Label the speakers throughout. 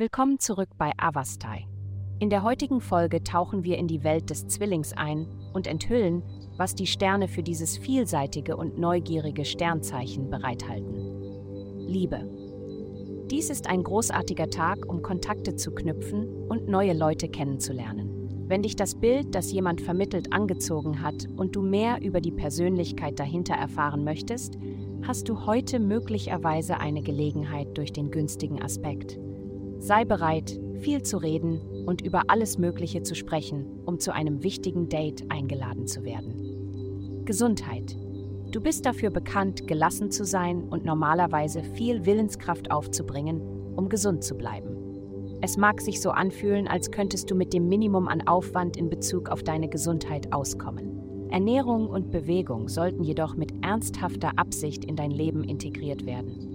Speaker 1: Willkommen zurück bei Avastai. In der heutigen Folge tauchen wir in die Welt des Zwillings ein und enthüllen, was die Sterne für dieses vielseitige und neugierige Sternzeichen bereithalten. Liebe. Dies ist ein großartiger Tag, um Kontakte zu knüpfen und neue Leute kennenzulernen. Wenn dich das Bild, das jemand vermittelt, angezogen hat und du mehr über die Persönlichkeit dahinter erfahren möchtest, hast du heute möglicherweise eine Gelegenheit durch den günstigen Aspekt. Sei bereit, viel zu reden und über alles Mögliche zu sprechen, um zu einem wichtigen Date eingeladen zu werden. Gesundheit. Du bist dafür bekannt, gelassen zu sein und normalerweise viel Willenskraft aufzubringen, um gesund zu bleiben. Es mag sich so anfühlen, als könntest du mit dem Minimum an Aufwand in Bezug auf deine Gesundheit auskommen. Ernährung und Bewegung sollten jedoch mit ernsthafter Absicht in dein Leben integriert werden.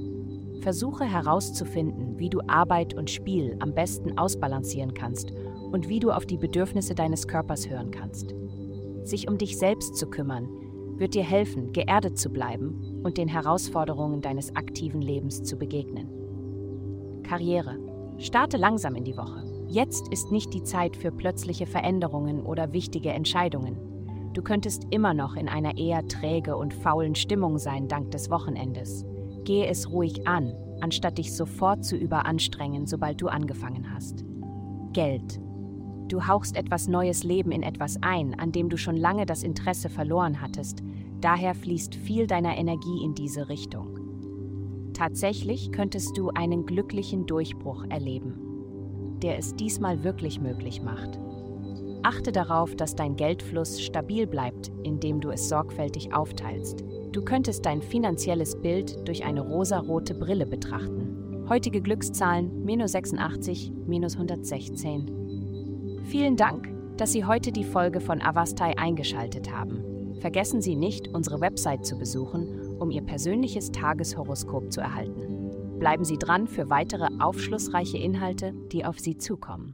Speaker 1: Versuche herauszufinden, wie du Arbeit und Spiel am besten ausbalancieren kannst und wie du auf die Bedürfnisse deines Körpers hören kannst. Sich um dich selbst zu kümmern, wird dir helfen, geerdet zu bleiben und den Herausforderungen deines aktiven Lebens zu begegnen. Karriere. Starte langsam in die Woche. Jetzt ist nicht die Zeit für plötzliche Veränderungen oder wichtige Entscheidungen. Du könntest immer noch in einer eher träge und faulen Stimmung sein dank des Wochenendes. Gehe es ruhig an, anstatt dich sofort zu überanstrengen, sobald du angefangen hast. Geld. Du hauchst etwas neues Leben in etwas ein, an dem du schon lange das Interesse verloren hattest, daher fließt viel deiner Energie in diese Richtung. Tatsächlich könntest du einen glücklichen Durchbruch erleben, der es diesmal wirklich möglich macht. Achte darauf, dass dein Geldfluss stabil bleibt, indem du es sorgfältig aufteilst. Du könntest dein finanzielles Bild durch eine rosarote Brille betrachten. Heutige Glückszahlen minus 86, minus 116. Vielen Dank, dass Sie heute die Folge von Avastai eingeschaltet haben. Vergessen Sie nicht, unsere Website zu besuchen, um Ihr persönliches Tageshoroskop zu erhalten. Bleiben Sie dran für weitere aufschlussreiche Inhalte, die auf Sie zukommen.